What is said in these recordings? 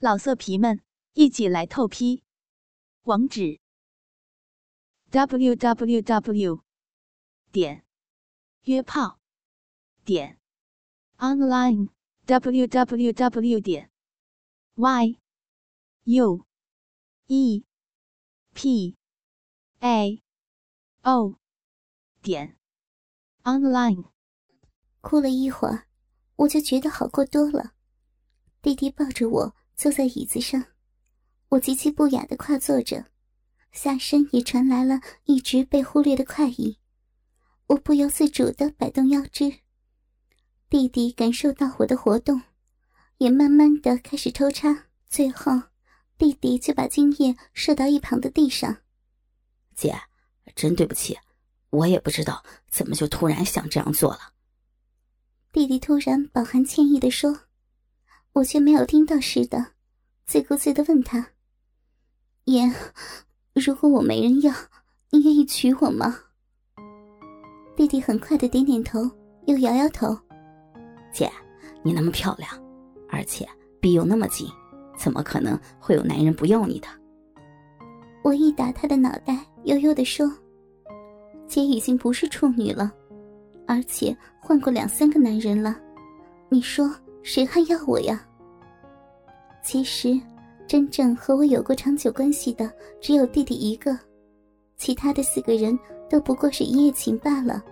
老色皮们，一起来透批！网址：w w w 点约炮点 online w w w 点 y u e p a o 点 online。哭了一会儿，我就觉得好过多了。弟弟抱着我。坐在椅子上，我极其不雅的跨坐着，下身也传来了一直被忽略的快意。我不由自主的摆动腰肢，弟弟感受到我的活动，也慢慢的开始抽插。最后，弟弟就把精液射到一旁的地上。姐，真对不起，我也不知道怎么就突然想这样做了。弟弟突然饱含歉意的说。我却没有听到似的，自顾自的问他：“爷，如果我没人要，你愿意娶我吗？”弟弟很快的点点头，又摇摇头：“姐，你那么漂亮，而且逼又那么紧，怎么可能会有男人不要你的？”我一打他的脑袋，悠悠的说：“姐已经不是处女了，而且换过两三个男人了，你说谁还要我呀？”其实，真正和我有过长久关系的只有弟弟一个，其他的四个人都不过是一夜情罢了。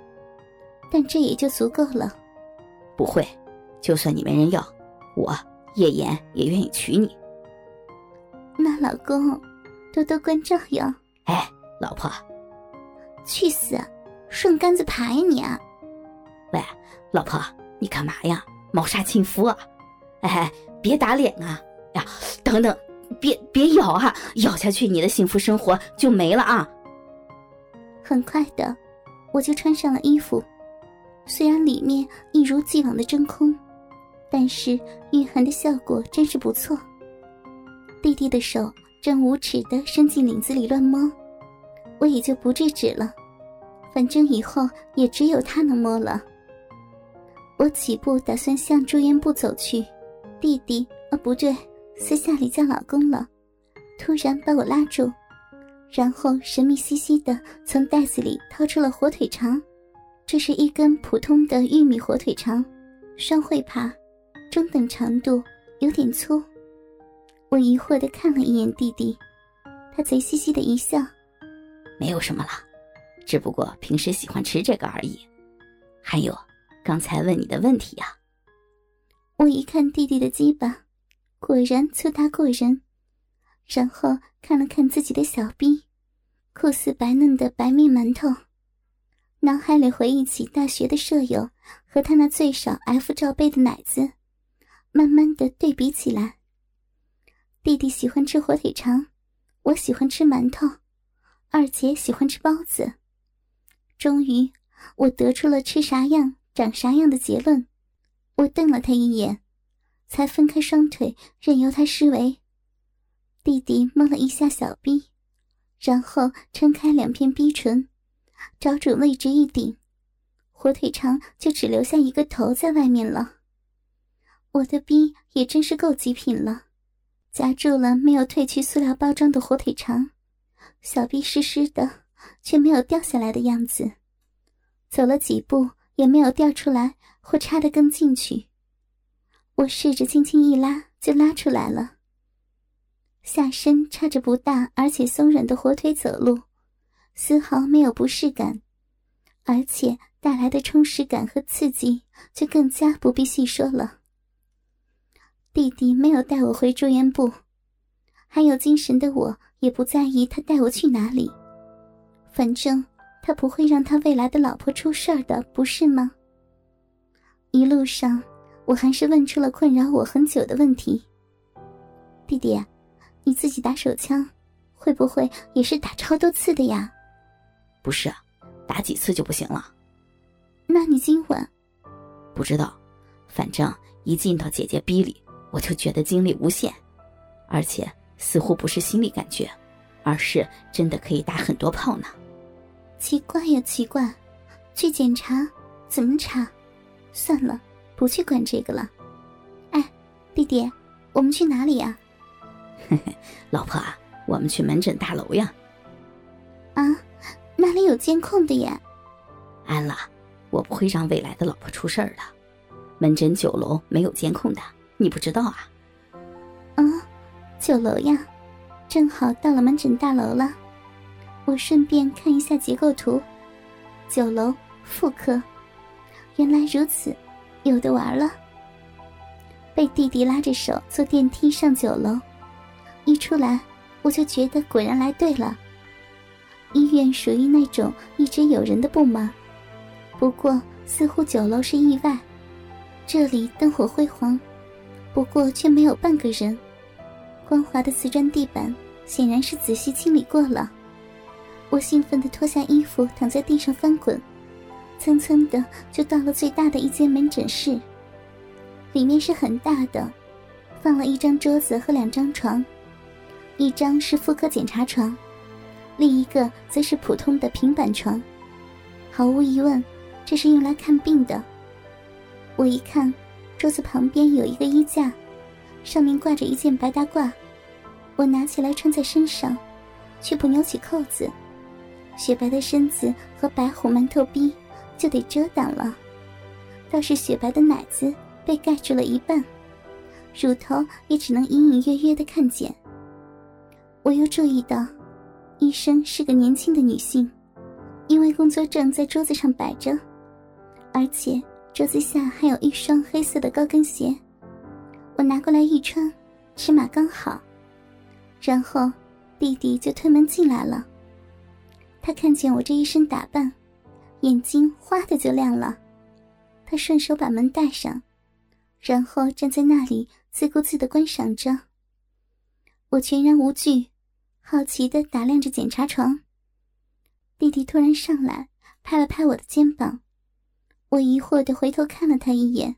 但这也就足够了。不会，就算你没人要，我叶言也愿意娶你。那老公，多多关照哟。哎，老婆，去死！顺杆子爬呀你啊！喂，老婆，你干嘛呀？谋杀亲夫啊？哎，别打脸啊！呀，等等，别别咬啊！咬下去，你的幸福生活就没了啊！很快的，我就穿上了衣服，虽然里面一如既往的真空，但是御寒的效果真是不错。弟弟的手正无耻的伸进领子里乱摸，我也就不制止了，反正以后也只有他能摸了。我起步打算向住院部走去，弟弟，啊，不对。私下里叫老公了，突然把我拉住，然后神秘兮兮的从袋子里掏出了火腿肠。这是一根普通的玉米火腿肠，双会耙，中等长度，有点粗。我疑惑的看了一眼弟弟，他贼兮兮的一笑：“没有什么了，只不过平时喜欢吃这个而已。还有，刚才问你的问题呀。”我一看弟弟的鸡巴。果然粗大过人，然后看了看自己的小臂，酷似白嫩的白面馒头，脑海里回忆起大学的舍友和他那最少 F 罩杯的奶子，慢慢的对比起来。弟弟喜欢吃火腿肠，我喜欢吃馒头，二姐喜欢吃包子。终于，我得出了吃啥样长啥样的结论。我瞪了他一眼。才分开双腿，任由他施为。弟弟摸了一下小臂，然后撑开两片逼唇，找准位置一顶，火腿肠就只留下一个头在外面了。我的逼也真是够极品了，夹住了没有褪去塑料包装的火腿肠，小臂湿湿的，却没有掉下来的样子。走了几步也没有掉出来或插得更进去。我试着轻轻一拉，就拉出来了。下身插着不大而且松软的火腿走路，丝毫没有不适感，而且带来的充实感和刺激就更加不必细说了。弟弟没有带我回住院部，还有精神的我也不在意他带我去哪里，反正他不会让他未来的老婆出事儿的，不是吗？一路上。我还是问出了困扰我很久的问题。弟弟，你自己打手枪，会不会也是打超多次的呀？不是，打几次就不行了。那你今晚？不知道，反正一进到姐姐逼里，我就觉得精力无限，而且似乎不是心理感觉，而是真的可以打很多炮呢。奇怪呀，奇怪，去检查，怎么查？算了。不去管这个了，哎，弟弟，我们去哪里呀？嘿嘿，老婆啊，我们去门诊大楼呀。啊，那里有监控的呀？安了，我不会让未来的老婆出事儿的。门诊九楼没有监控的，你不知道啊？啊，九楼呀，正好到了门诊大楼了。我顺便看一下结构图，九楼妇科。原来如此，有的玩了。被弟弟拉着手坐电梯上九楼，一出来我就觉得果然来对了。医院属于那种一直有人的部门，不过似乎九楼是意外。这里灯火辉煌，不过却没有半个人。光滑的瓷砖地板显然是仔细清理过了。我兴奋地脱下衣服，躺在地上翻滚，蹭蹭的就到了最大的一间门诊室。里面是很大的，放了一张桌子和两张床，一张是妇科检查床，另一个则是普通的平板床。毫无疑问，这是用来看病的。我一看，桌子旁边有一个衣架，上面挂着一件白大褂，我拿起来穿在身上，却不扭起扣子，雪白的身子和白虎馒头逼就得遮挡了，倒是雪白的奶子被盖住了一半，乳头也只能隐隐约约的看见。我又注意到，医生是个年轻的女性，因为工作证在桌子上摆着，而且。桌子下还有一双黑色的高跟鞋，我拿过来一穿，尺码刚好。然后弟弟就推门进来了。他看见我这一身打扮，眼睛哗的就亮了。他顺手把门带上，然后站在那里自顾自的观赏着。我全然无惧，好奇的打量着检查床。弟弟突然上来，拍了拍我的肩膀。我疑惑的回头看了他一眼，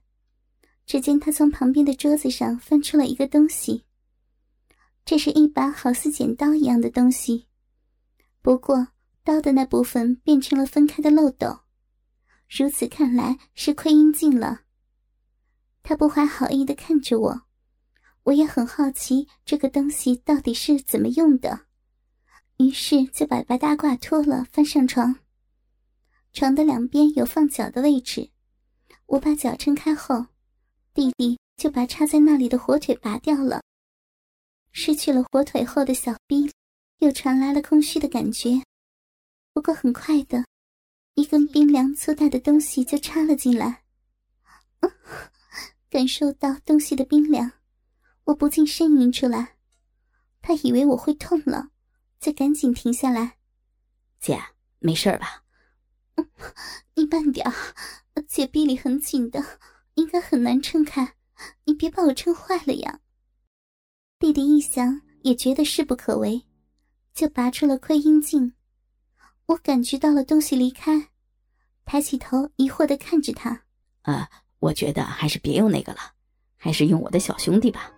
只见他从旁边的桌子上翻出了一个东西。这是一把好似剪刀一样的东西，不过刀的那部分变成了分开的漏斗。如此看来是窥阴镜了。他不怀好意的看着我，我也很好奇这个东西到底是怎么用的，于是就把白大褂脱了，翻上床。床的两边有放脚的位置，我把脚撑开后，弟弟就把插在那里的火腿拔掉了。失去了火腿后的小臂，又传来了空虚的感觉。不过很快的，一根冰凉粗大的东西就插了进来。感受到东西的冰凉，我不禁呻吟出来。他以为我会痛了，就赶紧停下来。姐，没事吧？你慢点，姐臂里很紧的，应该很难撑开。你别把我撑坏了呀！弟弟一想，也觉得势不可为，就拔出了窥阴镜。我感觉到了东西离开，抬起头疑惑的看着他。呃，我觉得还是别用那个了，还是用我的小兄弟吧。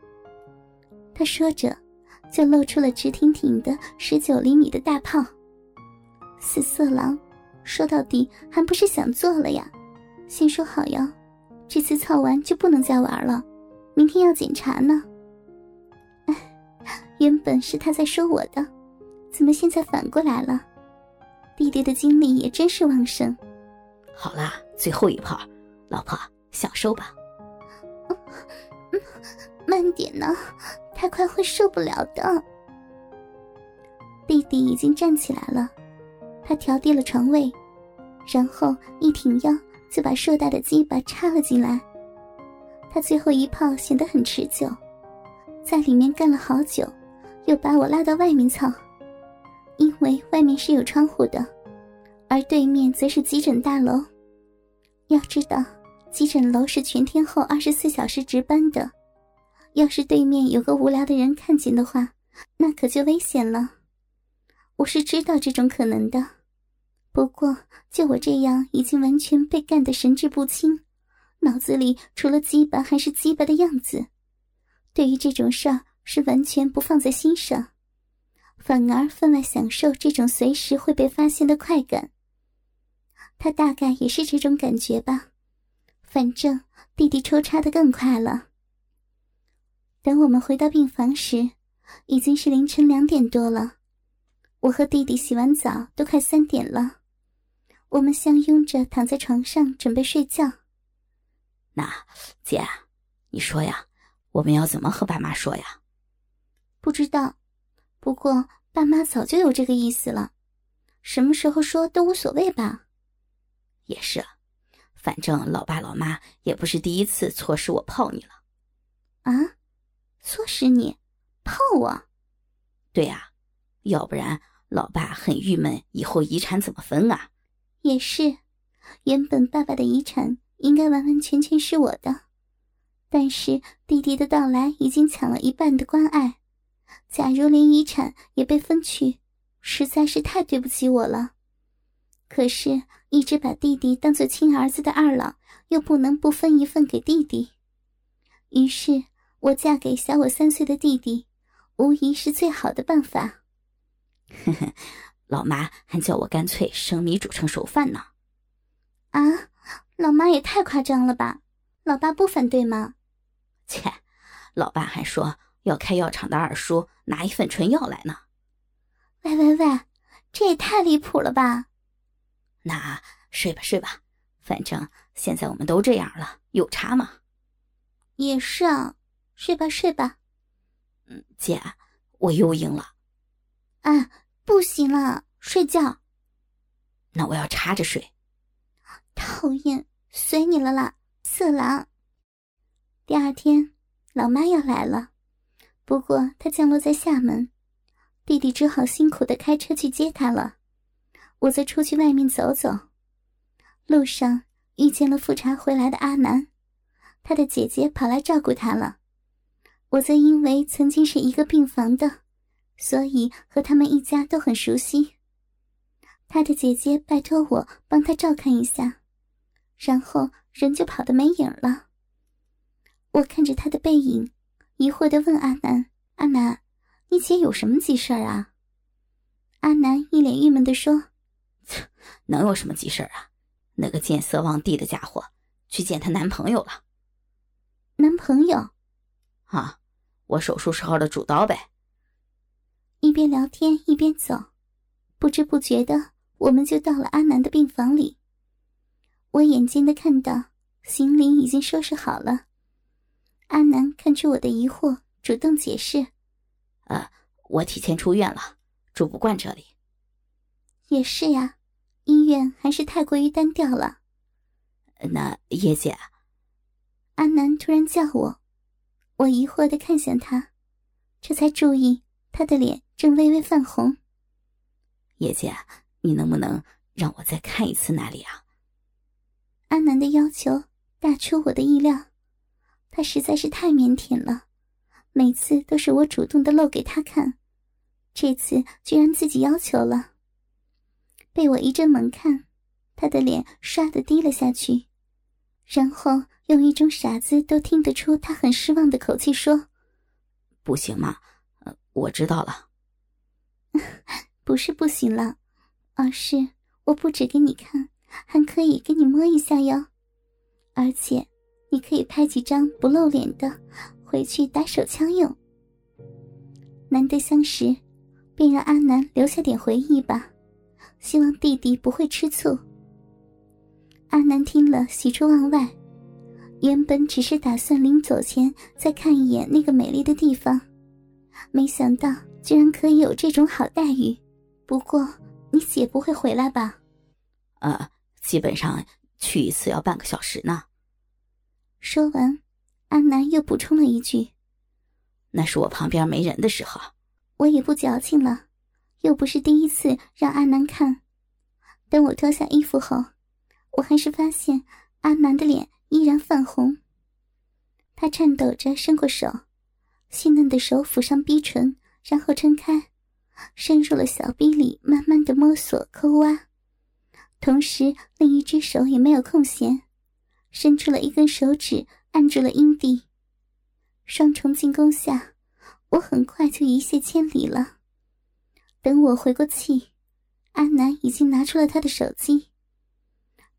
他说着，就露出了直挺挺的十九厘米的大炮。死色狼！说到底还不是想做了呀，先说好呀，这次操完就不能再玩了，明天要检查呢。哎，原本是他在说我的，怎么现在反过来了？弟弟的精力也真是旺盛。好啦，最后一炮，老婆享受吧。嗯慢点呢，太快会受不了的。弟弟已经站起来了。他调低了床位，然后一挺腰，就把硕大的鸡巴插了进来。他最后一炮显得很持久，在里面干了好久，又把我拉到外面操。因为外面是有窗户的，而对面则是急诊大楼。要知道，急诊楼是全天候二十四小时值班的，要是对面有个无聊的人看见的话，那可就危险了。我是知道这种可能的。不过，就我这样已经完全被干得神志不清，脑子里除了鸡巴还是鸡巴的样子，对于这种事儿是完全不放在心上，反而分外享受这种随时会被发现的快感。他大概也是这种感觉吧，反正弟弟抽插的更快了。等我们回到病房时，已经是凌晨两点多了。我和弟弟洗完澡都快三点了，我们相拥着躺在床上准备睡觉。那姐，你说呀，我们要怎么和爸妈说呀？不知道，不过爸妈早就有这个意思了，什么时候说都无所谓吧。也是，反正老爸老妈也不是第一次错使我泡你了。啊，错使你，泡我？对呀，要不然。老爸很郁闷，以后遗产怎么分啊？也是，原本爸爸的遗产应该完完全全是我的，但是弟弟的到来已经抢了一半的关爱，假如连遗产也被分去，实在是太对不起我了。可是，一直把弟弟当做亲儿子的二老，又不能不分一份给弟弟，于是我嫁给小我三岁的弟弟，无疑是最好的办法。呵呵，老妈还叫我干脆生米煮成熟饭呢。啊，老妈也太夸张了吧？老爸不反对吗？切，老爸还说要开药厂的二叔拿一份纯药来呢。喂喂喂，这也太离谱了吧！那睡吧睡吧，反正现在我们都这样了，有差吗？也是啊，睡吧睡吧。嗯，姐，我又硬了。啊，不行了，睡觉。那我要插着睡。讨厌，随你了啦，色狼。第二天，老妈要来了，不过他降落在厦门，弟弟只好辛苦的开车去接他了。我则出去外面走走，路上遇见了复查回来的阿南，他的姐姐跑来照顾他了。我则因为曾经是一个病房的。所以和他们一家都很熟悉。他的姐姐拜托我帮他照看一下，然后人就跑得没影了。我看着他的背影，疑惑的问阿南：“阿南，你姐有什么急事儿啊？”阿南一脸郁闷的说：“能有什么急事儿啊？那个见色忘地的家伙去见她男朋友了。”男朋友？啊，我手术时候的主刀呗。一边聊天一边走，不知不觉的，我们就到了阿南的病房里。我眼尖的看到行李已经收拾好了。阿南看出我的疑惑，主动解释：“呃，我提前出院了，住不惯这里。”也是呀，医院还是太过于单调了。那叶姐，阿南突然叫我，我疑惑的看向他，这才注意他的脸。正微微泛红。叶姐，你能不能让我再看一次那里啊？阿南的要求大出我的意料，他实在是太腼腆了，每次都是我主动的露给他看，这次居然自己要求了。被我一阵猛看，他的脸唰的低了下去，然后用一种傻子都听得出他很失望的口气说：“不行嘛？呃，我知道了。”不是不行了，而是我不止给你看，还可以给你摸一下哟。而且，你可以拍几张不露脸的，回去打手枪用。难得相识，便让阿南留下点回忆吧，希望弟弟不会吃醋。阿南听了，喜出望外，原本只是打算临走前再看一眼那个美丽的地方，没想到。居然可以有这种好待遇，不过你姐不会回来吧？呃，基本上去一次要半个小时呢。说完，安南又补充了一句：“那是我旁边没人的时候。”我也不矫情了，又不是第一次让阿南看。等我脱下衣服后，我还是发现阿南的脸依然泛红。他颤抖着伸过手，细嫩的手抚上逼唇。然后撑开，伸入了小臂里，慢慢的摸索抠挖，同时另一只手也没有空闲，伸出了一根手指按住了阴蒂。双重进攻下，我很快就一泻千里了。等我回过气，阿南已经拿出了他的手机。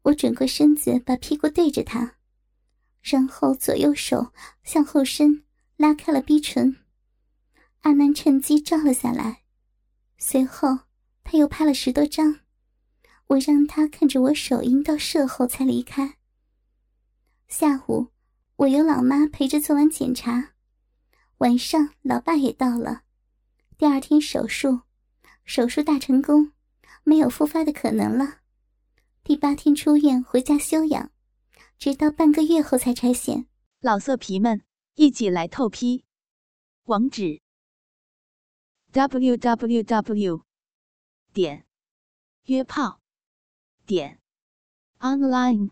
我转过身子，把屁股对着他，然后左右手向后伸，拉开了逼唇。阿南趁机照了下来，随后他又拍了十多张。我让他看着我手淫到射后才离开。下午，我由老妈陪着做完检查，晚上老爸也到了。第二天手术，手术大成功，没有复发的可能了。第八天出院回家休养，直到半个月后才拆线。老色皮们，一起来透批，网址：w w w. 点约炮。点 online